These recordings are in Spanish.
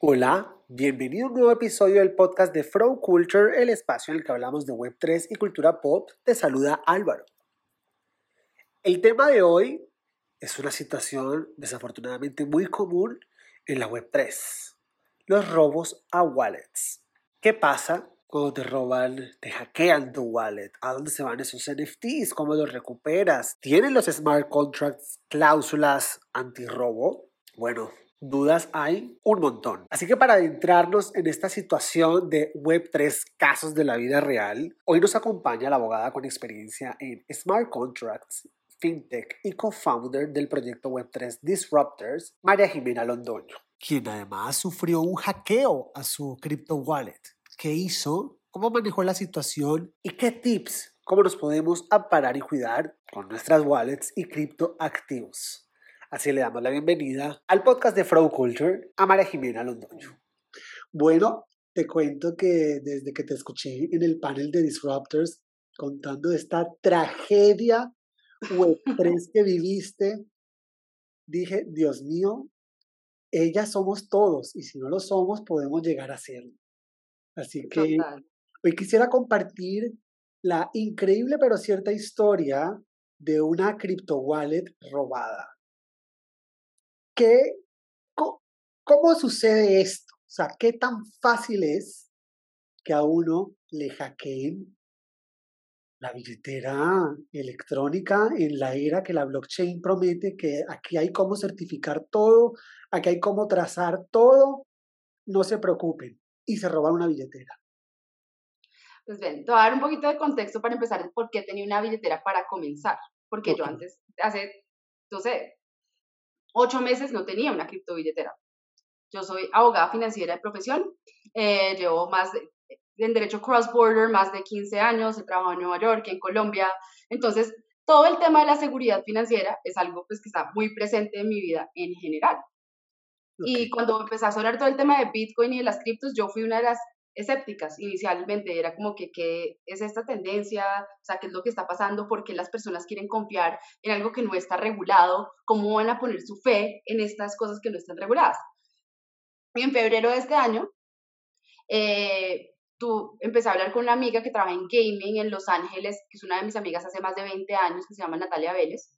Hola, bienvenido a un nuevo episodio del podcast de Frow Culture, el espacio en el que hablamos de Web3 y cultura pop. Te saluda Álvaro. El tema de hoy es una situación desafortunadamente muy común en la Web3, los robos a wallets. ¿Qué pasa cuando te roban, te hackean tu wallet? ¿A dónde se van esos NFTs? ¿Cómo los recuperas? ¿Tienen los smart contracts cláusulas antirrobo? Bueno, Dudas hay un montón. Así que para adentrarnos en esta situación de Web3 casos de la vida real, hoy nos acompaña la abogada con experiencia en Smart Contracts, FinTech y co-founder del proyecto Web3 Disruptors, María Jimena Londoño, quien además sufrió un hackeo a su crypto wallet. ¿Qué hizo? ¿Cómo manejó la situación? ¿Y qué tips? ¿Cómo nos podemos amparar y cuidar con nuestras wallets y criptoactivos? Así le damos la bienvenida al podcast de Flow Culture a María Jimena Londoño. Bueno, te cuento que desde que te escuché en el panel de Disruptors contando esta tragedia Web3 que viviste, dije, Dios mío, ellas somos todos y si no lo somos podemos llegar a serlo. Así que hoy quisiera compartir la increíble pero cierta historia de una crypto wallet robada. ¿Qué, cómo, sucede esto? O sea, ¿qué tan fácil es que a uno le hackeen la billetera electrónica en la era que la blockchain promete que aquí hay cómo certificar todo, aquí hay cómo trazar todo, no se preocupen y se roban una billetera. Pues bien, te voy a dar un poquito de contexto para empezar por qué tenía una billetera para comenzar, porque yo antes, hace, no sé, ocho meses no tenía una criptobilletera. Yo soy abogada financiera de profesión, eh, llevo más de, en derecho cross-border más de 15 años, he trabajado en Nueva York, en Colombia, entonces todo el tema de la seguridad financiera es algo pues, que está muy presente en mi vida en general. Y cuando empecé a sonar todo el tema de Bitcoin y de las criptos, yo fui una de las escépticas inicialmente, era como que qué es esta tendencia, o sea, qué es lo que está pasando, por qué las personas quieren confiar en algo que no está regulado, cómo van a poner su fe en estas cosas que no están reguladas. Y en febrero de este año, eh, empecé a hablar con una amiga que trabaja en gaming en Los Ángeles, que es una de mis amigas hace más de 20 años, que se llama Natalia Vélez,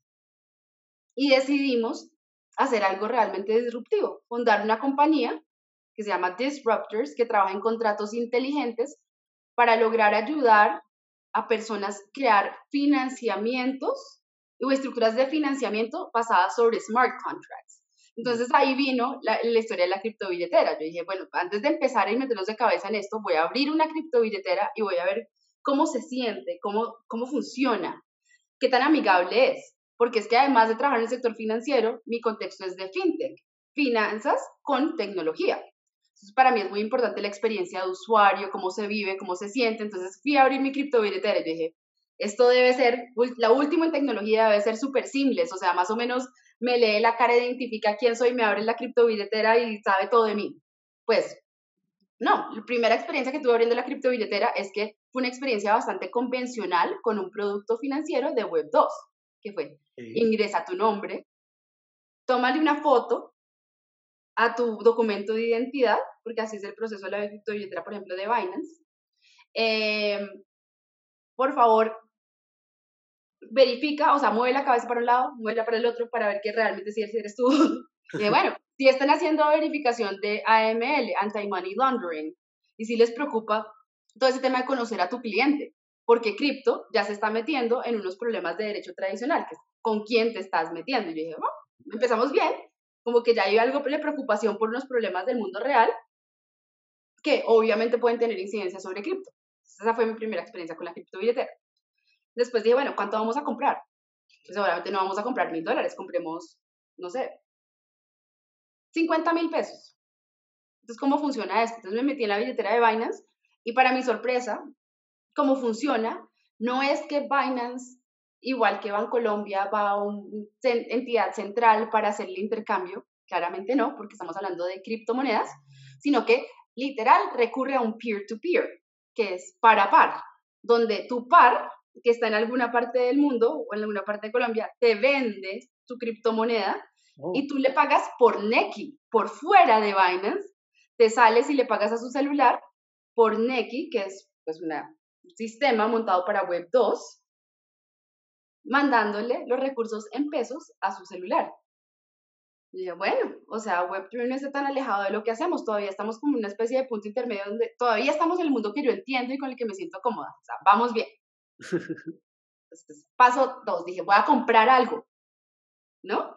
y decidimos hacer algo realmente disruptivo, fundar una compañía que se llama Disruptors, que trabaja en contratos inteligentes para lograr ayudar a personas a crear financiamientos o estructuras de financiamiento basadas sobre smart contracts. Entonces ahí vino la, historia de la criptobilletera. Yo dije, bueno, antes de empezar y meternos de cabeza en esto, voy a abrir una criptobilletera y voy a ver cómo se siente, cómo, cómo funciona, qué tan amigable es. Porque es que además de trabajar en el sector financiero, mi contexto es de fintech, finanzas con tecnología. Entonces, para mí es muy importante la experiencia de usuario, cómo se vive, cómo se siente. Entonces, fui a abrir mi criptobilletera y dije, esto debe ser, la última en tecnología debe ser súper simple, o sea, más o menos me lee la cara, identifica quién soy, me abre la criptobilletera y sabe todo de mí. Pues, no, la primera experiencia que tuve abriendo la criptobilletera es que fue una experiencia bastante convencional con un producto financiero de Web2, que fue, ingresa tu nombre, tómale una foto a tu documento de identidad, porque así es el proceso de la billetera, por ejemplo, de Binance. Em, por favor, verifica, o sea, mueve la cabeza para un lado, mueve para el otro para ver que realmente si eres tú. y bueno, si están haciendo verificación de AML, Anti-Money Laundering, y si les preocupa todo ese tema de conocer a tu cliente, porque cripto ya se está metiendo en unos problemas de derecho tradicional, que es con quién te estás metiendo. Y yo dije, bueno, empezamos bien, como que ya hay algo de preocupación por unos problemas del mundo real que obviamente pueden tener incidencia sobre cripto. Esa fue mi primera experiencia con la criptobilletera. Después dije, bueno, ¿cuánto vamos a comprar? Pues obviamente no vamos a comprar mil dólares, compremos, no sé, 50 mil pesos. Entonces, ¿cómo funciona esto? Entonces me metí en la billetera de Binance y para mi sorpresa, cómo funciona, no es que Binance igual que Bancolombia va a una entidad central para hacer el intercambio, claramente no, porque estamos hablando de criptomonedas, sino que literal recurre a un peer-to-peer, que es par a par, donde tu par, que está en alguna parte del mundo o en alguna parte de Colombia, te vende tu criptomoneda oh. y tú le pagas por Neki, por fuera de Binance, te sales y le pagas a su celular por Neki, que es pues un sistema montado para Web 2, mandándole los recursos en pesos a su celular. Y dije, bueno, o sea, Web3 no está tan alejado de lo que hacemos, todavía estamos como una especie de punto intermedio donde todavía estamos en el mundo que yo entiendo y con el que me siento cómoda, o sea, vamos bien. Entonces, paso dos, dije, voy a comprar algo, ¿no?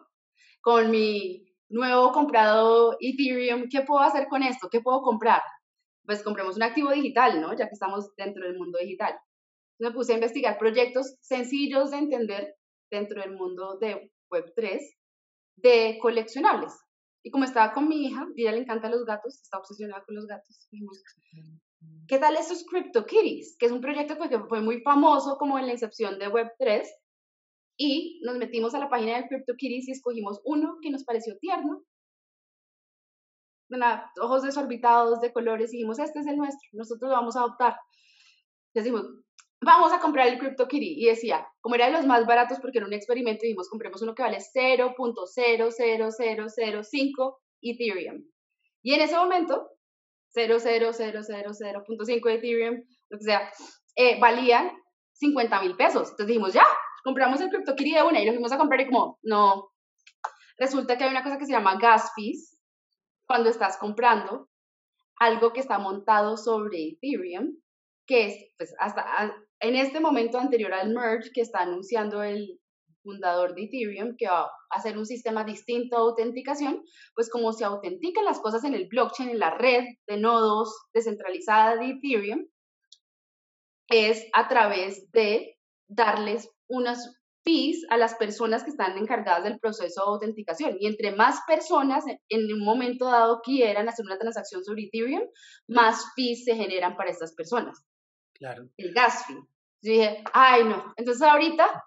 Con mi nuevo comprado Ethereum, ¿qué puedo hacer con esto? ¿Qué puedo comprar? Pues compremos un activo digital, ¿no? Ya que estamos dentro del mundo digital. Me puse a investigar proyectos sencillos de entender dentro del mundo de Web3 de coleccionables. Y como estaba con mi hija, y ella le encanta los gatos, está obsesionada con los gatos, dijimos, ¿qué tal estos CryptoKitties? Que es un proyecto que fue muy famoso como en la incepción de Web3. Y nos metimos a la página de CryptoKitties y escogimos uno que nos pareció tierno. ojos desorbitados de colores y dijimos, este es el nuestro, nosotros lo vamos a adoptar. Decimos, vamos a comprar el CryptoKitty. Y decía, como era de los más baratos porque era un experimento, dijimos, compremos uno que vale 0.00005 Ethereum. Y en ese momento, 0.00005 Ethereum, lo que sea, eh, valían 50 mil pesos. Entonces dijimos, ya, compramos el CryptoKitty de una y lo fuimos a comprar y como, no. Resulta que hay una cosa que se llama gas fees cuando estás comprando algo que está montado sobre Ethereum, que es, pues, hasta en este momento anterior al merge que está anunciando el fundador de Ethereum, que va a hacer un sistema distinto de autenticación, pues como se autentican las cosas en el blockchain, en la red de nodos descentralizada de Ethereum, es a través de darles unas fees a las personas que están encargadas del proceso de autenticación. Y entre más personas en un momento dado quieran hacer una transacción sobre Ethereum, más fees se generan para estas personas. Claro. El gas fee. Yo dije, ay no. Entonces ahorita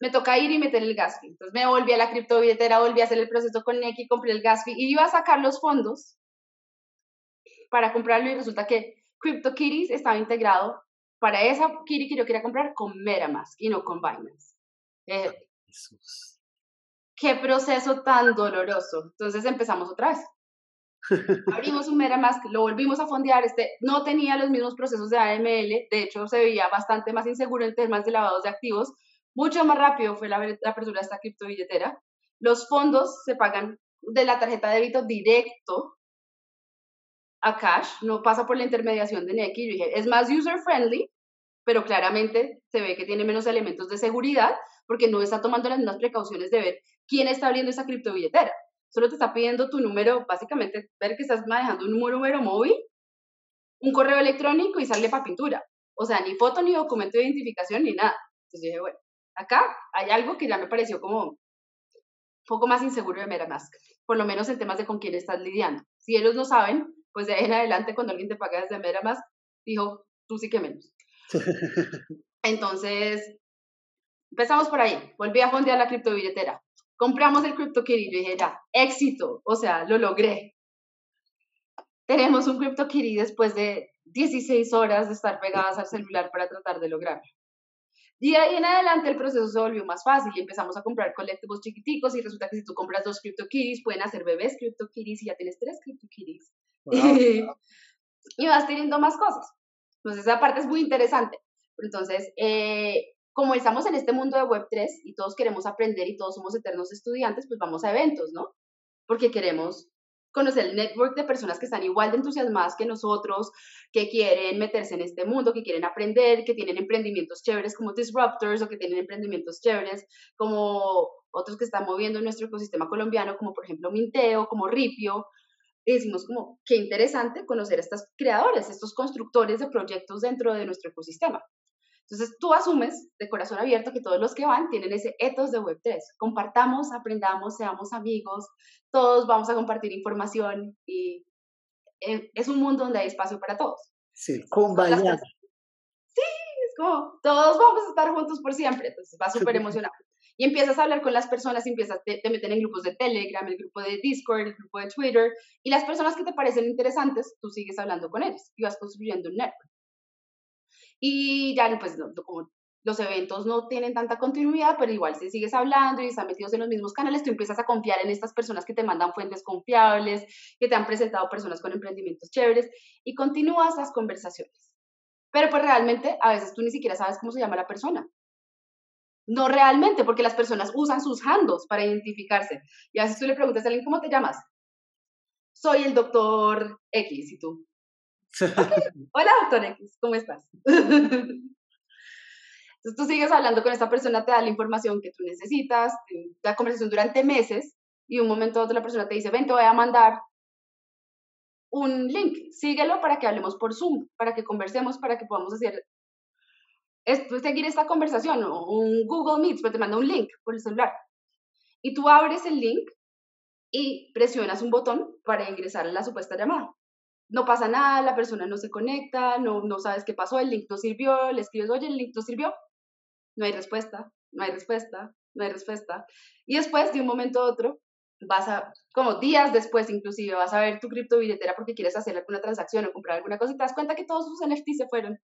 me toca ir y meter el gas fee. Entonces me volví a la criptobilletera, volví a hacer el proceso con Neki, compré el gas fee y iba a sacar los fondos para comprarlo y resulta que CryptoKitties estaba integrado para esa Kitty que yo quería comprar con MetaMask y no con Binance. Eh, qué proceso tan doloroso. Entonces empezamos otra vez. Abrimos un MetaMask, lo volvimos a fondear, este no tenía los mismos procesos de AML, de hecho se veía bastante más inseguro en temas de lavados de activos, mucho más rápido fue la, apertura de esta criptobilletera. Los fondos se pagan de la tarjeta de débito directo a cash, no pasa por la intermediación de Neki. Yo dije, es más user friendly, pero claramente se ve que tiene menos elementos de seguridad porque no está tomando las mismas precauciones de ver quién está abriendo esa criptobilletera solo te está pidiendo tu número, básicamente ver que estás manejando un número, móvil, un correo electrónico y sale para pintura. O sea, ni foto, ni documento de identificación, ni nada. Entonces dije, bueno, acá hay algo que ya me pareció como un poco más inseguro de MetaMask, por lo menos en temas de con quién estás lidiando. Si ellos no saben, pues de ahí en adelante cuando alguien te paga desde MetaMask, dijo, tú sí que menos. Entonces, empezamos por ahí. Volví a fondear la criptobilletera compramos el CryptoKitty y yo dije, ya, éxito, o sea, lo logré. Tenemos un CryptoKitty después de 16 horas de estar pegadas al celular para tratar de lograrlo. Y ahí en adelante el proceso se volvió más fácil y empezamos a comprar colectivos chiquiticos y resulta que si tú compras dos CryptoKitties pueden hacer bebés CryptoKitties y ya tienes tres CryptoKitties. y vas teniendo más cosas. Entonces esa parte es muy interesante. Entonces, eh, como estamos en este mundo de Web3 y todos queremos aprender y todos somos eternos estudiantes, pues vamos a eventos, ¿no? Porque queremos conocer el network de personas que están igual de entusiasmadas que nosotros, que quieren meterse en este mundo, que quieren aprender, que tienen emprendimientos chéveres como Disruptors o que tienen emprendimientos chéveres como otros que están moviendo nuestro ecosistema colombiano, como por ejemplo Minteo, como Ripio. Y decimos como, qué interesante conocer a estos creadores, estos constructores de proyectos dentro de nuestro ecosistema. Entonces, tú asumes de corazón abierto que todos los que van tienen ese ethos de Web3. Compartamos, aprendamos, seamos amigos, todos vamos a compartir información y eh, es un mundo donde hay espacio para todos. Sí, con bañar. Sí, es como, todos vamos a estar juntos por siempre, entonces va súper emocionante. Y empiezas a hablar con las personas, empiezas, te, te meten en grupos de Telegram, el grupo de Discord, el grupo de Twitter, y las personas que te parecen interesantes, tú sigues hablando con ellos y vas construyendo un network. Y ya, pues, como los eventos no tienen tanta continuidad, pero igual si sigues hablando y están metidos en los mismos canales, tú empiezas a confiar en estas personas que te mandan fuentes confiables, que te han presentado personas con emprendimientos chéveres y continúas las conversaciones. Pero pues realmente a veces tú ni siquiera sabes cómo se llama la persona. No realmente, porque las personas usan sus handles para identificarse. Y a veces tú le preguntas a alguien, ¿cómo te llamas? Soy el doctor X y tú. Hola, doctor X, ¿cómo estás? Entonces tú sigues hablando con esta persona, te da la información que tú necesitas, la conversación durante meses y un momento otro la persona te dice, ven, te voy a mandar un link, síguelo para que hablemos por Zoom, para que conversemos, para que podamos hacer, seguir esta conversación, o un Google Meet, pero te manda un link por el celular. Y tú abres el link y presionas un botón para ingresar a la supuesta llamada. No pasa nada, la persona no se conecta, no, no sabes qué pasó, el link no sirvió, le escribes, oye, el link no sirvió, no hay respuesta, no hay respuesta, no hay respuesta. Y después, de un momento a otro, vas a, como días después inclusive, vas a ver tu criptobilletera porque quieres hacer alguna transacción o comprar alguna cosa y te das cuenta que todos sus NFT se fueron.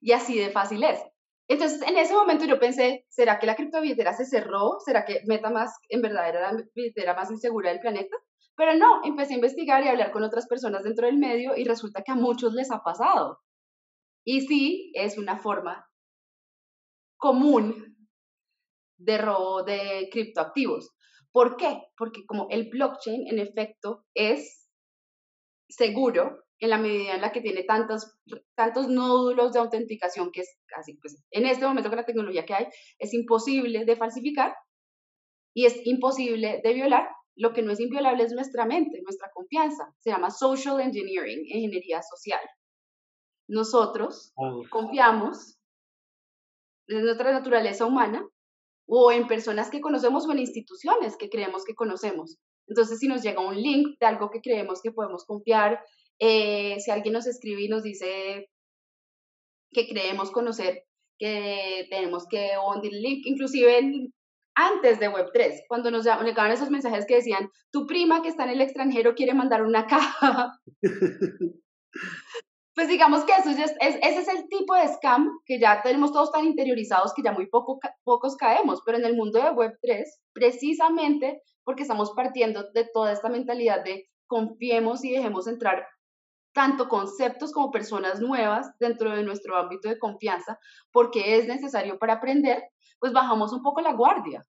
Y así de fácil es. Entonces, en ese momento yo pensé, ¿será que la criptobilletera se cerró? ¿Será que MetaMask en verdad era la billetera más insegura del planeta? Pero no, empecé a investigar y a hablar con otras personas dentro del medio y resulta que a muchos les ha pasado. Y sí, es una forma común de robo de criptoactivos. ¿Por qué? Porque como el blockchain en efecto es seguro en la medida en la que tiene tantos, tantos nódulos de autenticación que es casi, pues en este momento con la tecnología que hay, es imposible de falsificar y es imposible de violar. Lo que no es inviolable es nuestra mente, nuestra confianza. Se llama social engineering, ingeniería social. Nosotros confiamos de nuestra naturaleza humana, o en personas que conocemos o en instituciones que creemos que conocemos. Entonces, si nos llega un link de algo que creemos que podemos confiar, eh, si alguien nos escribe y nos dice que creemos conocer, que tenemos que hundir el link, inclusive antes de Web3, cuando nos llegaban esos mensajes que decían, tu prima que está en el extranjero quiere mandar una caja. pues digamos que eso es, ese es el tipo de scam que ya tenemos todos tan interiorizados que ya muy poco, pocos caemos, pero en el mundo de Web3, precisamente porque estamos partiendo de toda esta mentalidad de confiemos y dejemos entrar tanto conceptos como personas nuevas dentro de nuestro ámbito de confianza, porque es necesario para aprender, pues bajamos un poco la guardia.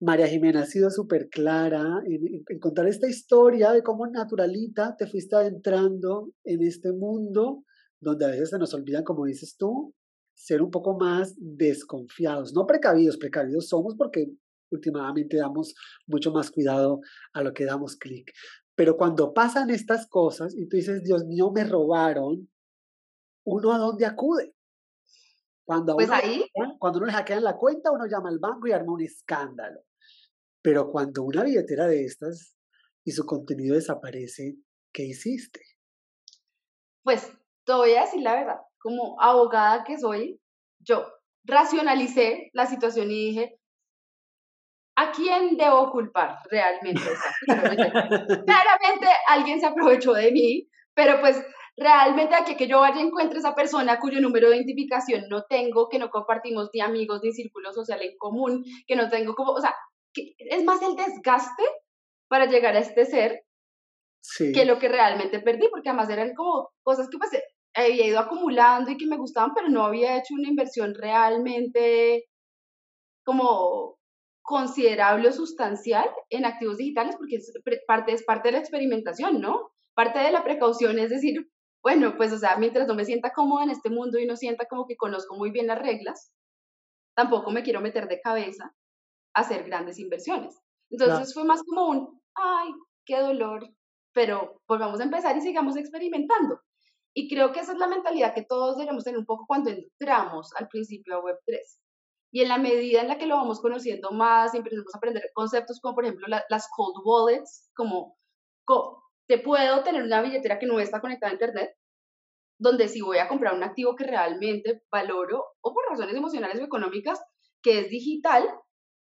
María Jimena ha sido súper clara en, contar esta historia de cómo naturalita te fuiste adentrando en este mundo donde a veces se nos olvidan, como dices tú, ser un poco más desconfiados, no precavidos, precavidos somos porque últimamente damos mucho más cuidado a lo que damos clic. Pero cuando pasan estas cosas y tú dices, Dios mío, me robaron, ¿uno a dónde acude? Cuando, pues ahí. cuando uno le hackean la cuenta, uno llama al banco y arma un escándalo. Pero cuando una billetera de estas y su contenido desaparece, ¿qué hiciste? Pues te voy a decir la verdad, como abogada que soy, yo racionalicé la situación y dije, ¿a quién debo culpar realmente? claramente, alguien se aprovechó de mí, pero pues realmente aquí que yo vaya encuentre esa persona cuyo número de identificación no tengo, que no compartimos ni amigos ni círculo social en común, que no tengo como, o sea, es más el desgaste para llegar a este ser que lo que realmente perdí, porque además eran como cosas que pues había ido acumulando y que me gustaban, pero no había hecho una inversión realmente como considerable o sustancial en activos digitales, porque es parte, es parte de la experimentación, ¿no? Parte de la precaución es decir, bueno, pues o sea, mientras no me sienta cómoda en este mundo y no sienta como que conozco muy bien las reglas, tampoco me quiero meter de cabeza hacer grandes inversiones. Entonces fue más como un, ay, qué dolor, pero volvamos a empezar y sigamos experimentando. Y creo que esa es la mentalidad que todos debemos tener un poco cuando entramos al principio a Web3. Y en la medida en la que lo vamos conociendo más y empezamos a aprender conceptos como por ejemplo las cold wallets, como, como te puedo tener una billetera que no está conectada a Internet, donde si voy a comprar un activo que realmente valoro o por razones emocionales o económicas, que es digital,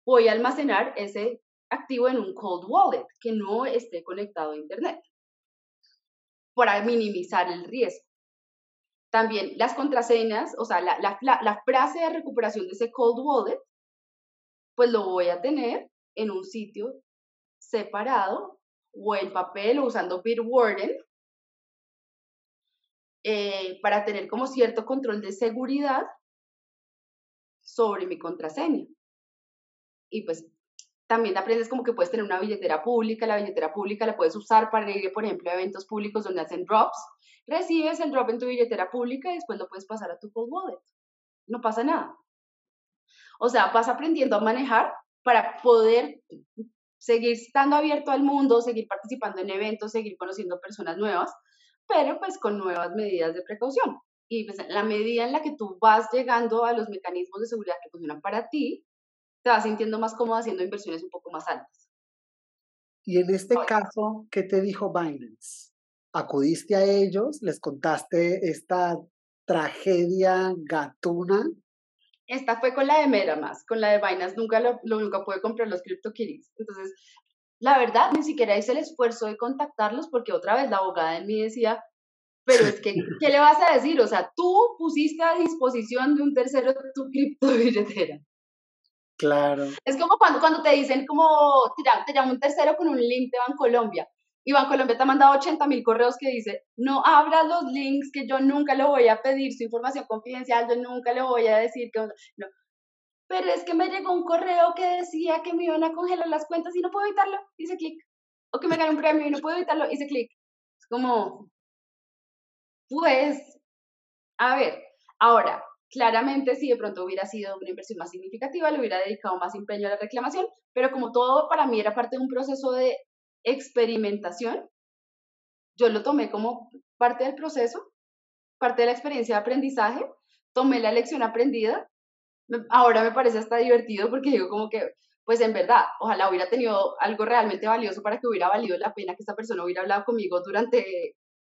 voy a almacenar ese activo en un cold wallet que no esté conectado a Internet para minimizar el riesgo. También las contraseñas, o sea, la, la, frase de recuperación de ese cold wallet, pues lo voy a tener en un sitio separado o en papel usando Bitwarden eh, para tener como cierto control de seguridad sobre mi contraseña. Y pues también aprendes como que puedes tener una billetera pública, la billetera pública la puedes usar para ir, por ejemplo, a eventos públicos donde hacen drops, recibes el drop en tu billetera pública y después lo puedes pasar a tu cold wallet. No pasa nada. O sea, vas aprendiendo a manejar para poder seguir estando abierto al mundo, seguir participando en eventos, seguir conociendo personas nuevas, pero pues con nuevas medidas de precaución. Y pues la medida en la que tú vas llegando a los mecanismos de seguridad que funcionan para ti, te vas sintiendo más cómodo haciendo inversiones un poco más altas. Y en este caso, ¿qué te dijo Binance? ¿Acudiste a ellos? ¿Les contaste esta tragedia gatuna? Esta fue con la de Metamask, con la de Binance nunca lo, nunca pude comprar los CryptoKitties. Entonces, la verdad, ni siquiera hice el esfuerzo de contactarlos porque otra vez la abogada en mí decía, pero es que, ¿qué le vas a decir? O sea, tú pusiste a disposición de un tercero tu criptobilletera. Claro. Es como cuando, cuando te dicen como, te, llama un tercero con un link de Bancolombia. Y Bancolombia te ha mandado 80 mil correos que dice, no abras los links que yo nunca le voy a pedir su información confidencial, yo nunca le voy a decir que... No. Pero es que me llegó un correo que decía que me iban a congelar las cuentas y no puedo evitarlo, hice clic. O que me gané un premio y no puedo evitarlo, hice clic. Es como, pues, a ver, ahora, Claramente, si de pronto hubiera sido una inversión más significativa, le hubiera dedicado más empeño a la reclamación, pero como todo para mí era parte de un proceso de experimentación, yo lo tomé como parte del proceso, parte de la experiencia de aprendizaje, tomé la lección aprendida, ahora me parece hasta divertido porque digo como que, pues en verdad, ojalá hubiera tenido algo realmente valioso para que hubiera valido la pena que esta persona hubiera hablado conmigo durante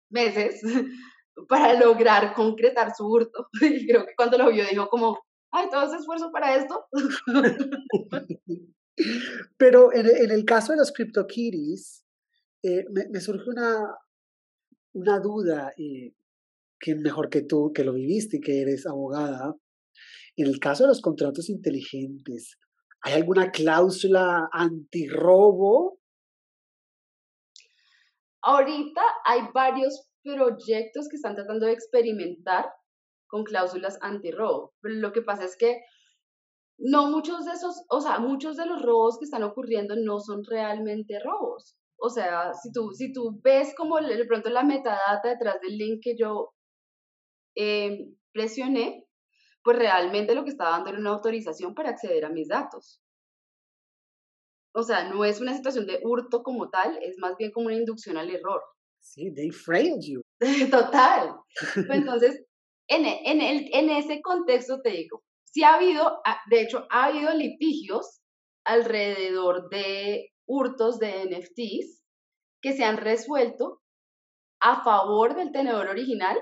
meses para lograr concretar su hurto. Y creo que cuando lo vio dijo como, ay, todo ese esfuerzo para esto. Pero en, el caso de los CryptoKitties, eh, me, me, surge una, una duda, eh, que mejor que tú, que lo viviste y que eres abogada. En el caso de los contratos inteligentes, ¿hay alguna cláusula antirrobo? Ahorita hay varios proyectos que están tratando de experimentar con cláusulas antirrobo. Pero lo que pasa es que no muchos de esos, o sea, muchos de los robos que están ocurriendo no son realmente robos. O sea, si tú, si tú ves como de pronto la metadata detrás del link que yo eh, presioné, pues realmente lo que estaba dando era una autorización para acceder a mis datos. O sea, no es una situación de hurto como tal, es más bien como una inducción al error. Sí, they frailed you. Total. Entonces, en, en, el, en ese contexto te digo, sí ha habido, ah, de hecho, ha habido litigios alrededor de hurtos de NFTs que se han resuelto a favor del tenedor original,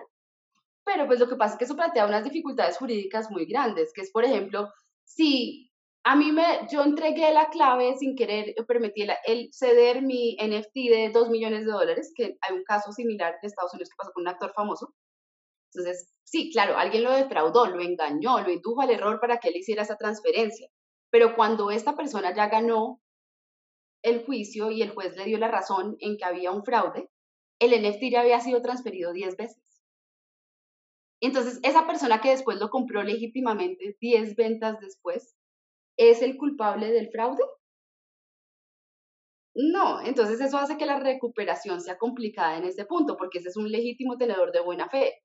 pero pues lo que pasa es que eso plantea unas dificultades jurídicas muy grandes, que es, por ejemplo, si a mí me, yo entregué la clave sin querer, permití el, ceder mi NFT de 2 millones de dólares, que hay un caso similar de Estados Unidos que pasó con un actor famoso. Entonces, sí, claro, alguien lo defraudó, lo engañó, lo indujo al error para que él hiciera esa transferencia. Pero cuando esta persona ya ganó el juicio y el juez le dio la razón en que había un fraude, el NFT ya había sido transferido 10 veces. Entonces, esa persona que después lo compró legítimamente 10 ventas después, ¿es el culpable del fraude? No, entonces eso hace que la recuperación sea complicada en este punto, porque ese es un legítimo tenedor de buena fe.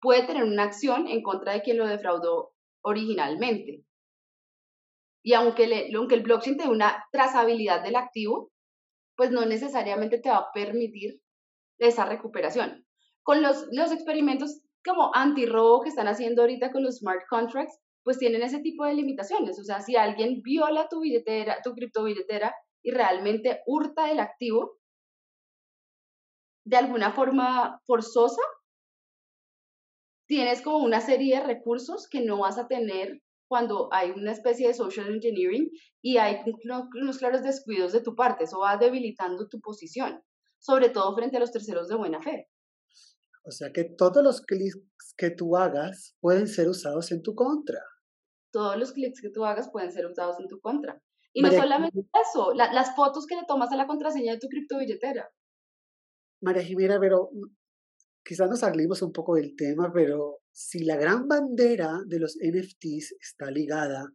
Puede tener una acción en contra de quien lo defraudó originalmente. Y aunque, aunque el blockchain tenga una trazabilidad del activo, pues no necesariamente te va a permitir esa recuperación. Con los, los experimentos como anti-robo que están haciendo ahorita con los smart contracts, pues tienen ese tipo de limitaciones. O sea, si alguien viola tu billetera, tu criptobilletera y realmente hurta el activo de alguna forma forzosa, tienes como una serie de recursos que no vas a tener cuando hay una especie de social engineering y hay unos claros descuidos de tu parte. Eso va debilitando tu posición, sobre todo frente a los terceros de buena fe. O sea que todos los clics que tú hagas pueden ser usados en tu contra. Todos los clics que tú hagas pueden ser usados en tu contra. Y no solamente eso, las fotos que le tomas a la contraseña de tu criptobilletera. María Jimena, pero quizás nos salimos un poco del tema, pero si la gran bandera de los NFTs está ligada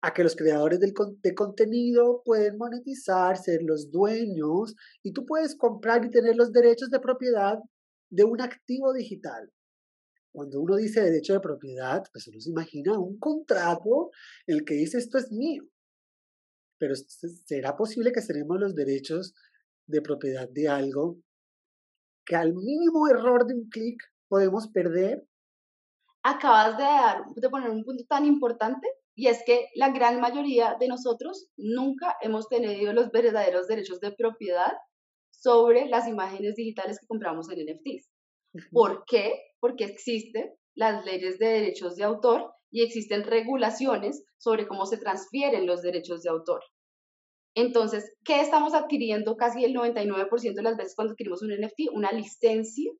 a que los creadores del, de contenido pueden monetizar, ser los dueños, y tú puedes comprar y tener los derechos de propiedad de un activo digital. Cuando uno dice derecho de propiedad, pues uno se imagina un contrato en el que dice esto es mío. Pero ¿será posible que tenemos los derechos de propiedad de algo que al mínimo error de un clic podemos perder? Acabas de, dar, de poner un punto tan importante y es que la gran mayoría de nosotros nunca hemos tenido los verdaderos derechos de propiedad sobre las imágenes digitales que compramos en NFTs. ¿Por qué? Porque existen las leyes de derechos de autor y existen regulaciones sobre cómo se transfieren los derechos de autor. Entonces, ¿qué estamos adquiriendo casi el 99% de las veces cuando adquirimos un NFT? Una licencia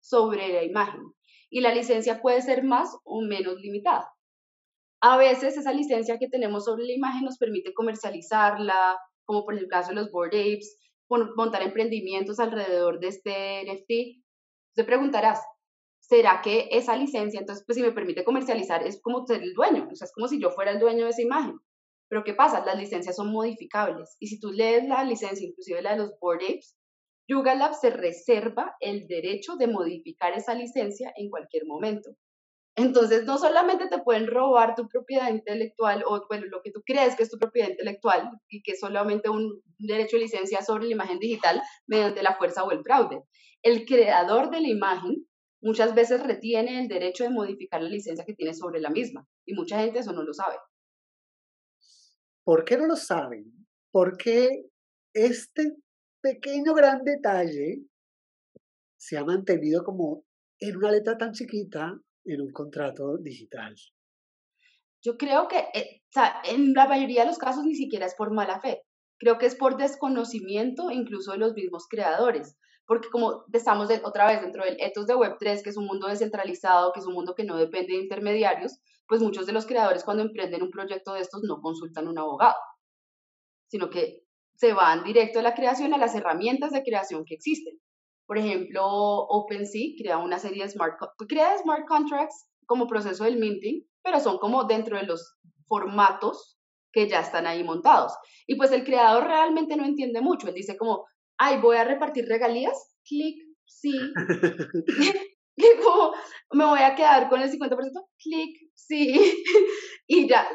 sobre la imagen. Y la licencia puede ser más o menos limitada. A veces esa licencia que tenemos sobre la imagen nos permite comercializarla, como por el caso de los Board Apes, montar emprendimientos alrededor de este NFT. Te preguntarás, ¿será que esa licencia, entonces, pues si me permite comercializar, es como ser el dueño? O sea, es como si yo fuera el dueño de esa imagen. Pero ¿qué pasa? Las licencias son modificables. Y si tú lees la licencia, inclusive la de los Board Apes, Yuga Lab se reserva el derecho de modificar esa licencia en cualquier momento. Entonces, no solamente te pueden robar tu propiedad intelectual o bueno, lo que tú crees que es tu propiedad intelectual y que es solamente un derecho de licencia sobre la imagen digital mediante la fuerza o el fraude. El creador de la imagen muchas veces retiene el derecho de modificar la licencia que tiene sobre la misma y mucha gente eso no lo sabe. ¿Por qué no lo saben? Porque este pequeño gran detalle se ha mantenido como en una letra tan chiquita en un contrato digital? Yo creo que eh, en la mayoría de los casos ni siquiera es por mala fe. Creo que es por desconocimiento incluso de los mismos creadores. Porque como estamos otra vez dentro del ethos de Web3, que es un mundo descentralizado, que es un mundo que no depende de intermediarios, pues muchos de los creadores cuando emprenden un proyecto de estos no consultan a un abogado, sino que se van directo a la creación, a las herramientas de creación que existen. Por ejemplo, OpenSea crea una serie de smart, crea smart contracts como proceso del minting, pero son como dentro de los formatos que ya están ahí montados. Y pues el creador realmente no entiende mucho. Él dice como, ay, voy a repartir regalías, clic, sí. y como, me voy a quedar con el 50%, clic, sí. y ya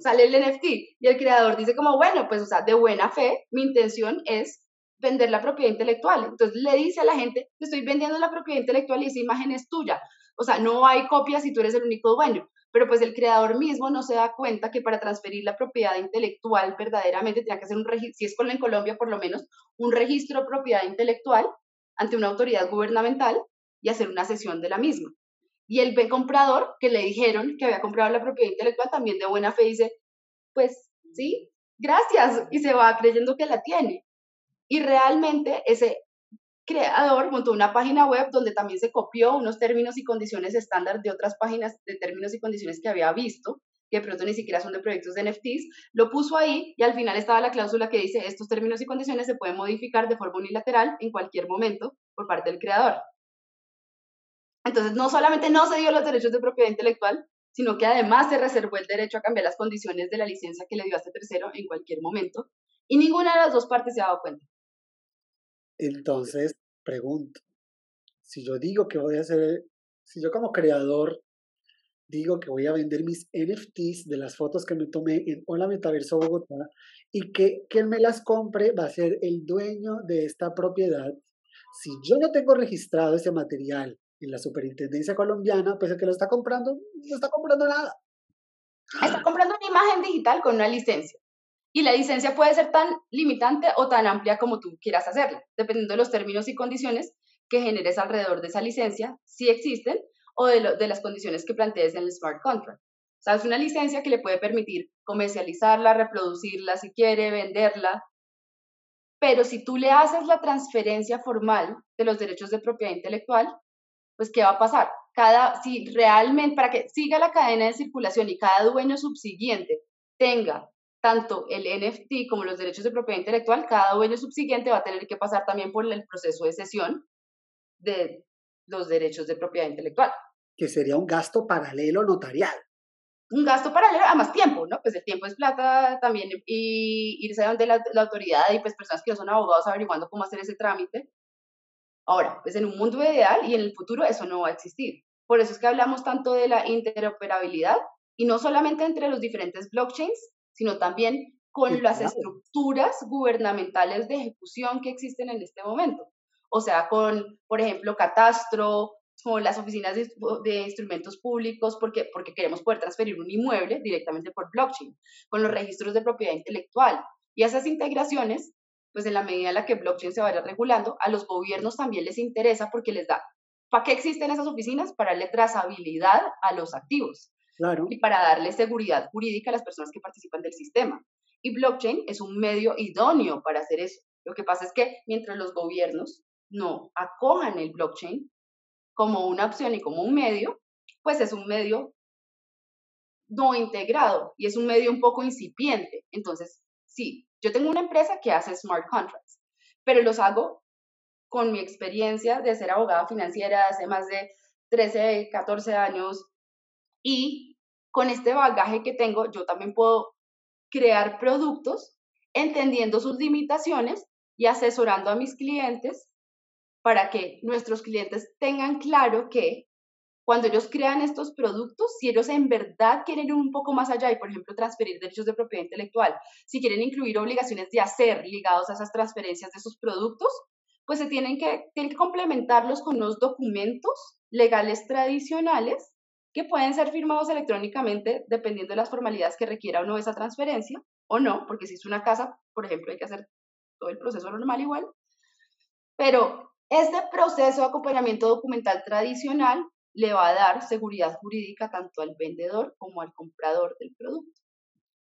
sale el NFT. Y el creador dice como, bueno, pues, o sea, de buena fe, mi intención es vender la propiedad intelectual. Entonces le dice a la gente, te estoy vendiendo la propiedad intelectual y esa imagen es tuya. O sea, no hay copias si tú eres el único dueño. Pero pues el creador mismo no se da cuenta que para transferir la propiedad intelectual verdaderamente tiene que hacer un registro, si es en Colombia por lo menos, un registro de propiedad intelectual ante una autoridad gubernamental y hacer una sesión de la misma. Y el comprador que le dijeron que había comprado la propiedad intelectual también de buena fe dice, pues sí, gracias, y se va creyendo que la tiene. Y realmente ese creador montó una página web donde también se copió unos términos y condiciones estándar de otras páginas de términos y condiciones que había visto, que de pronto ni siquiera son de proyectos de NFTs, lo puso ahí y al final estaba la cláusula que dice estos términos y condiciones se pueden modificar de forma unilateral en cualquier momento por parte del creador. Entonces, no solamente no se dio los derechos de propiedad intelectual, sino que además se reservó el derecho a cambiar las condiciones de la licencia que le dio a este tercero en cualquier momento, y ninguna de las dos partes se ha dado cuenta. Entonces, pregunto, si yo digo que voy a hacer, si yo como creador digo que voy a vender mis NFTs de las fotos que me tomé en Hola Metaverso Bogotá y que quien me las compre va a ser el dueño de esta propiedad, si yo no tengo registrado ese material la superintendencia colombiana, pues el que lo está comprando no está comprando nada. Está comprando una imagen digital con una licencia. Y la licencia puede ser tan limitante o tan amplia como tú quieras hacerla, dependiendo de los términos y condiciones que generes alrededor de esa licencia, si existen, o de, de las condiciones que plantees en el smart contract. O sea, es una licencia que le puede permitir comercializarla, reproducirla si quiere, venderla. Pero si tú le haces la transferencia formal de los derechos de propiedad intelectual, pues ¿qué va a pasar? Cada, si realmente, para que siga la cadena de circulación y cada dueño subsiguiente tenga tanto el NFT como los derechos de propiedad intelectual, cada dueño subsiguiente va a tener que pasar también por el proceso de cesión de los derechos de propiedad intelectual. Que sería un gasto paralelo notarial. Un gasto paralelo a más tiempo, ¿no? Pues el tiempo es plata también y irse ante la, la autoridad y pues personas que no son abogados averiguando cómo hacer ese trámite. Ahora, pues en un mundo ideal y en el futuro eso no va a existir. Por eso es que hablamos tanto de la interoperabilidad y no solamente entre los diferentes blockchains, sino también con las estructuras gubernamentales de ejecución que existen en este momento. O sea, con, por ejemplo, catastro, con las oficinas de, instrumentos públicos, porque, porque queremos poder transferir un inmueble directamente por blockchain, con los registros de propiedad intelectual. Y esas integraciones, pues en la medida en la que blockchain se vaya regulando, a los gobiernos también les interesa porque les da, ¿para qué existen esas oficinas? Para darle trazabilidad a los activos y para darle seguridad jurídica a las personas que participan del sistema. Y blockchain es un medio idóneo para hacer eso. Lo que pasa es que mientras los gobiernos no acojan el blockchain como una opción y como un medio, pues es un medio no integrado y es un medio un poco incipiente. Entonces, sí, yo tengo una empresa que hace smart contracts, pero los hago con mi experiencia de ser abogada financiera hace más de 13, 14 años y con este bagaje que tengo, yo también puedo crear productos entendiendo sus limitaciones y asesorando a mis clientes para que nuestros clientes tengan claro que cuando ellos crean estos productos, si ellos en verdad quieren ir un poco más allá y, por ejemplo, transferir derechos de propiedad intelectual, si quieren incluir obligaciones de hacer ligados a esas transferencias de sus productos, pues se tienen que, tienen que complementarlos con unos documentos legales tradicionales que pueden ser firmados electrónicamente dependiendo de las formalidades que requiera o no esa transferencia, o no, porque si es una casa, por ejemplo, hay que hacer todo el proceso normal igual. Pero este proceso de acompañamiento documental tradicional le va a dar seguridad jurídica tanto al vendedor como al comprador del producto.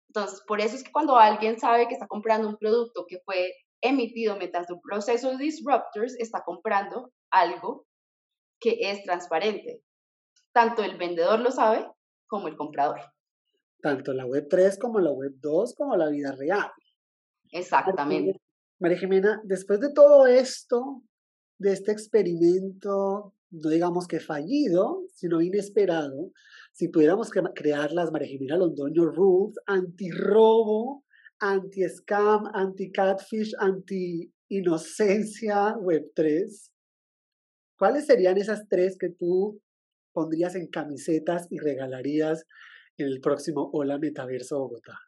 Entonces, por eso es que cuando alguien sabe que está comprando un producto que fue emitido mediante un proceso de disruptors, está comprando algo que es transparente, tanto el vendedor lo sabe como el comprador. Tanto la web 3 como la web 2 como la vida real. Exactamente. María Jimena, después de todo esto, de este experimento, no digamos que fallido, sino inesperado, si pudiéramos crear las María Londoño Rules anti-robo, anti-scam, anti-catfish, anti-inocencia web 3, ¿cuáles serían esas tres que tú pondrías en camisetas y regalarías en el próximo Hola Metaverso Bogotá?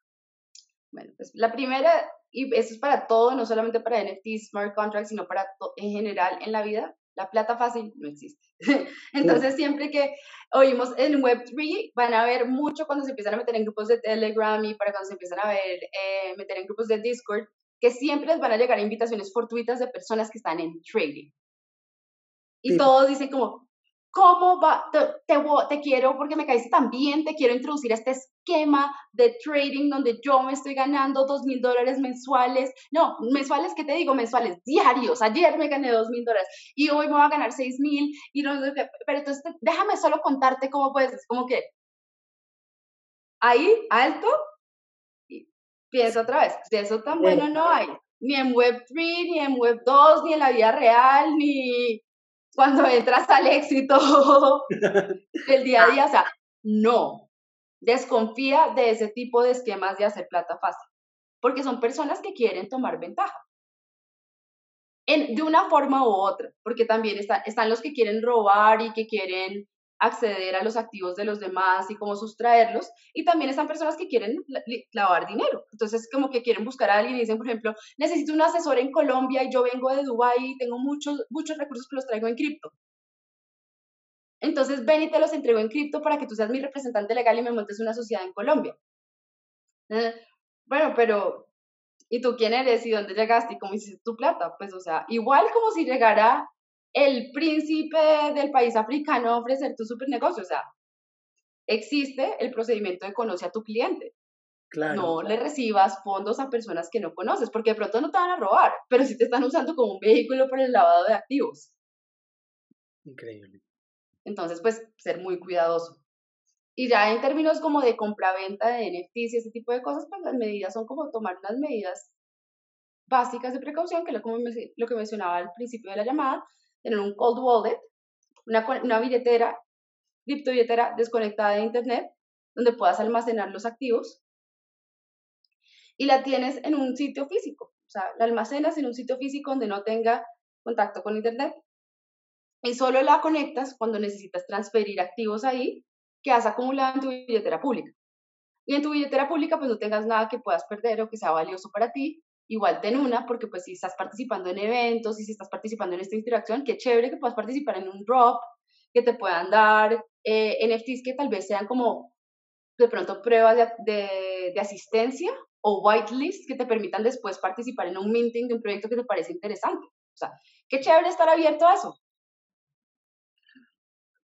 Bueno, pues la primera, y eso es para todo, no solamente para NFT, smart contracts, sino para en general en la vida, la plata fácil no existe. Entonces, siempre que oímos en Web3, van a ver mucho cuando se empiezan a meter en grupos de Telegram y para cuando se empiezan a ver, eh, meter en grupos de Discord, que siempre les van a llegar invitaciones fortuitas de personas que están en trading. Y todos dicen como, ¿Cómo va? Te, te, quiero, porque me caíste tan bien, te quiero introducir a este esquema de trading donde yo me estoy ganando dos mil dólares mensuales. No, mensuales, ¿qué te digo? Mensuales, diarios. Ayer me gané dos mil dólares y hoy me voy a ganar seis mil. Y no, pero entonces déjame solo contarte cómo puedes, es como que ahí, alto, y piensa otra vez, de eso tan bueno no hay. Ni en Web3, ni en Web 2, ni en la vida real, ni cuando entras al éxito del día a día. O sea, no, desconfía de ese tipo de esquemas de hacer plata fácil, porque son personas que quieren tomar ventaja. En, de una forma u otra, porque también están los que quieren robar y que quieren acceder a los activos de los demás y cómo sustraerlos. Y también están personas que quieren lavar dinero. Entonces, como que quieren buscar a alguien y dicen, por ejemplo, necesito un asesor en Colombia y yo vengo de Dubái y tengo muchos, muchos recursos que los traigo en cripto. Entonces, ven y te los entrego en cripto para que tú seas mi representante legal y me montes una sociedad en Colombia. Eh, bueno, pero ¿y tú quién eres y dónde llegaste y cómo hiciste tu plata? Pues, o sea, igual como si llegara el príncipe del país africano a ofrecer tu super negocio. O sea, existe el procedimiento de conoce a tu cliente. no le recibas fondos a personas que no conoces, porque de pronto no te van a robar, pero sí te están usando como un vehículo para el lavado de activos. Increíble. Entonces, pues, ser muy cuidadoso. Y ya en términos como de compra-venta de NFTs y ese tipo de cosas, pues las medidas son como tomar unas medidas básicas de precaución, que es lo, que mencionaba al principio de la llamada, tener un cold wallet, una, una billetera, criptobilletera desconectada de Internet, donde puedas almacenar los activos y la tienes en un sitio físico, o sea, la almacenas en un sitio físico donde no tenga contacto con Internet y solo la conectas cuando necesitas transferir activos ahí que has acumulado en tu billetera pública. Y en tu billetera pública pues no tengas nada que puedas perder o que sea valioso para ti, igual ten una, porque pues si estás participando en eventos y si estás participando en esta interacción, qué chévere que puedas participar en un drop, que te puedan dar eh, NFTs que tal vez sean como de pronto pruebas de, de, asistencia o whitelist que te permitan después participar en un minting de un proyecto que te parece interesante. O sea, qué chévere estar abierto a eso.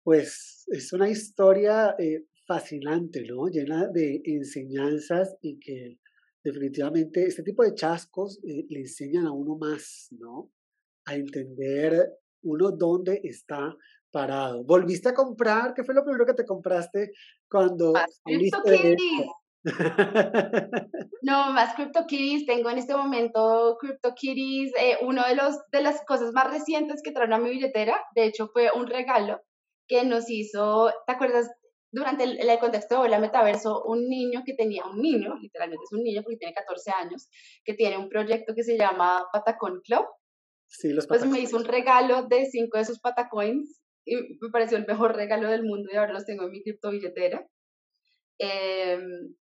Pues es una historia eh, fascinante, ¿no? Llena de enseñanzas y que definitivamente este tipo de chascos eh, le enseñan a uno más, ¿no? A entender uno dónde está parado. ¿Volviste a comprar? ¿Qué fue lo primero que te compraste cuando más CryptoKitties. no, más CryptoKitties. Tengo en este momento CryptoKitties. Eh, uno de los de las cosas más recientes que trajeron a mi billetera, de hecho, fue un regalo que nos hizo, ¿te acuerdas? Durante el, el contexto de la metaverso, un niño que tenía, un niño, literalmente es un niño porque tiene 14 años, que tiene un proyecto que se llama Patacon Club. Sí, los Pues me hizo un regalo de cinco de sus Patacoins y me pareció el mejor regalo del mundo y ahora los tengo en mi cripto billetera. Em,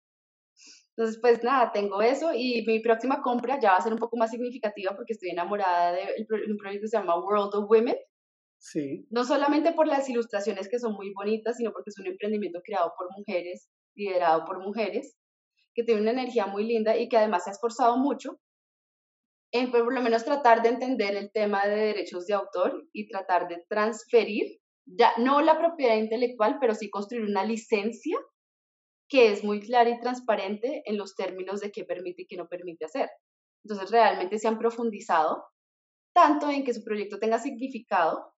entonces, pues nada, tengo eso y mi próxima compra ya va a ser un poco más significativa porque estoy enamorada de un proyecto que se llama World of Women, No solamente por las ilustraciones que son muy bonitas, sino porque es un emprendimiento creado por mujeres, liderado por mujeres, que tiene una energía muy linda y que además se ha esforzado mucho en por lo menos tratar de entender el tema de derechos de autor y tratar de transferir, ya no la propiedad intelectual, pero sí construir una licencia que es muy clara y transparente en los términos de qué permite y qué no permite hacer. Entonces realmente se han profundizado tanto en que su proyecto tenga significado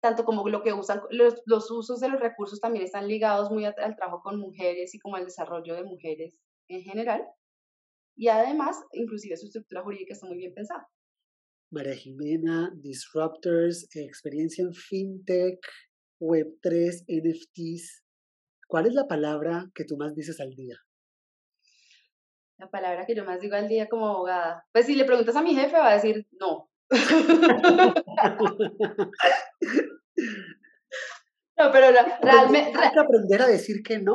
tanto como lo que usan, los, los usos de los recursos también están ligados muy al trabajo con mujeres y como al desarrollo de mujeres en general. Y además, inclusive su estructura jurídica está muy bien pensada. María Jimena, Disruptors, experiencia en FinTech, Web3, NFTs. ¿Cuál es la palabra que tú más dices al día? La palabra que yo más digo al día como abogada. Pues si le preguntas a mi jefe va a decir no. No, pero realmente... Hay que aprender a decir que no.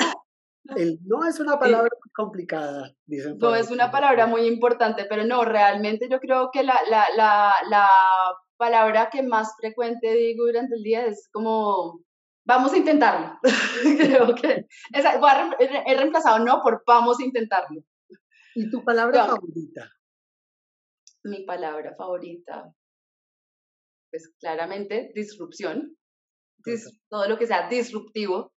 El no es una palabra muy complicada, dicen. No, es una palabra muy importante, pero no, realmente yo creo que la, la, la, la palabra que más frecuente digo durante el día es como, vamos a intentarlo. creo que he reemplazado no por vamos a intentarlo. ¿Y tu palabra favorita? Mi palabra favorita, pues claramente disrupción todo lo que sea disruptivo.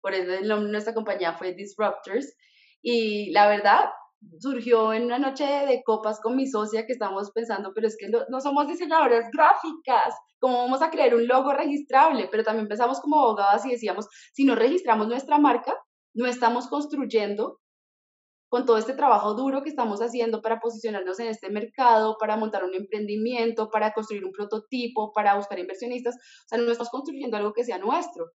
Por eso el nombre de nuestra compañía fue Disruptors. Y la verdad, surgió en una noche de copas con mi socia que estábamos pensando, pero es que no, somos diseñadoras gráficas, ¿cómo vamos a crear un logo registrable? Pero también pensamos como abogadas y decíamos, si no registramos nuestra marca, no estamos construyendo con todo este trabajo duro que estamos haciendo para posicionarnos en este mercado, para montar un emprendimiento, para construir un prototipo, para buscar inversionistas, o sea, no estamos construyendo algo que sea nuestro.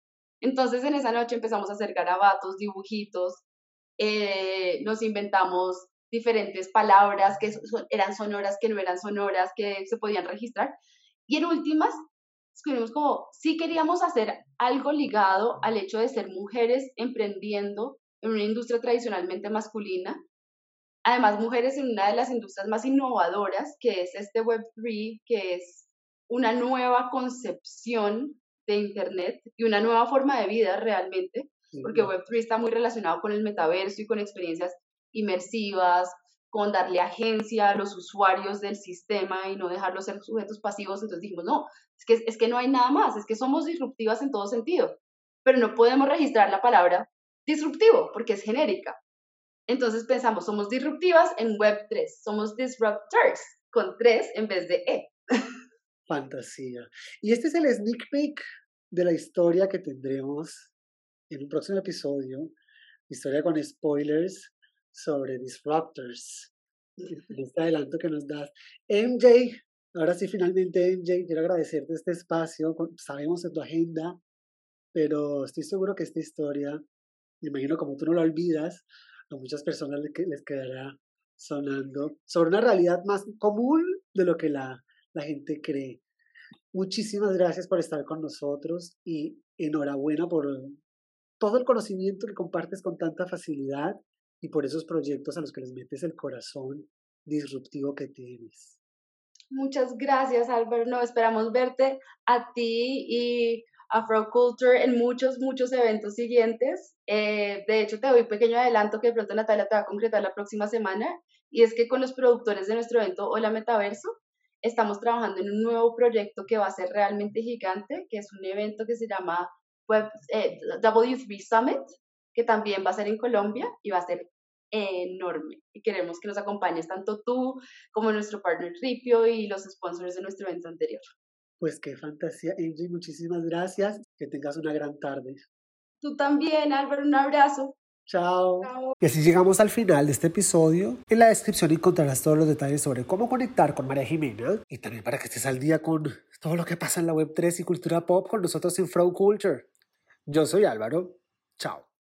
Entonces en esa noche empezamos a hacer garabatos, dibujitos, eh, nos inventamos diferentes palabras que eran sonoras, que no eran sonoras, que se podían registrar. Y en últimas, escribimos como, si queríamos hacer algo ligado al hecho de ser mujeres emprendiendo en una industria tradicionalmente masculina. Además, mujeres en una de las industrias más innovadoras, que es este Web3, que es una nueva concepción de Internet y una nueva forma de vida realmente, porque Web3 está muy relacionado con el metaverso y con experiencias inmersivas, con darle agencia a los usuarios del sistema y no dejarlos ser sujetos pasivos. Entonces dijimos, no, es que, es que no hay nada más, es que somos disruptivas en todo sentido, pero no podemos registrar la palabra disruptivo, porque es genérica. Entonces pensamos, somos disruptivas en Web3, somos disruptors, con 3 en vez de E. Fantasía. Y este es el sneak peek de la historia que tendremos en un próximo episodio, historia con spoilers sobre Disruptors. Este adelanto que nos das. MJ, ahora sí, finalmente, MJ, quiero agradecerte este espacio. Sabemos en tu agenda, pero estoy seguro que esta historia, me imagino como tú no la olvidas, a muchas personas les quedará sonando sobre una realidad más común de lo que la, la gente cree. Muchísimas gracias por estar con nosotros y enhorabuena por todo el conocimiento que compartes con tanta facilidad y por esos proyectos a los que les metes el corazón disruptivo que tienes. Muchas gracias, Álvaro. No, esperamos verte a ti y Afroculture en muchos, muchos eventos siguientes. Eh, de hecho, te doy un pequeño adelanto que de pronto Natalia te va a concretar la próxima semana, y es que con los productores de nuestro evento Hola Metaverso, estamos trabajando en un nuevo proyecto que va a ser realmente gigante, que es un evento que se llama Web, eh, W3 Summit, que también va a ser en Colombia y va a ser enorme. Y queremos que nos acompañes tanto tú como nuestro partner Ripio y los sponsors de nuestro evento anterior. Pues qué fantasía, Angie, muchísimas gracias. Que tengas una gran tarde. Tú también, Álvaro, un abrazo. Chao. Y así llegamos al final de este episodio. En la descripción encontrarás todos los detalles sobre cómo conectar con María Jimena y también para que estés al día con todo lo que pasa en la Web3 y cultura pop con nosotros en Flow Culture. Yo soy Álvaro. Chao.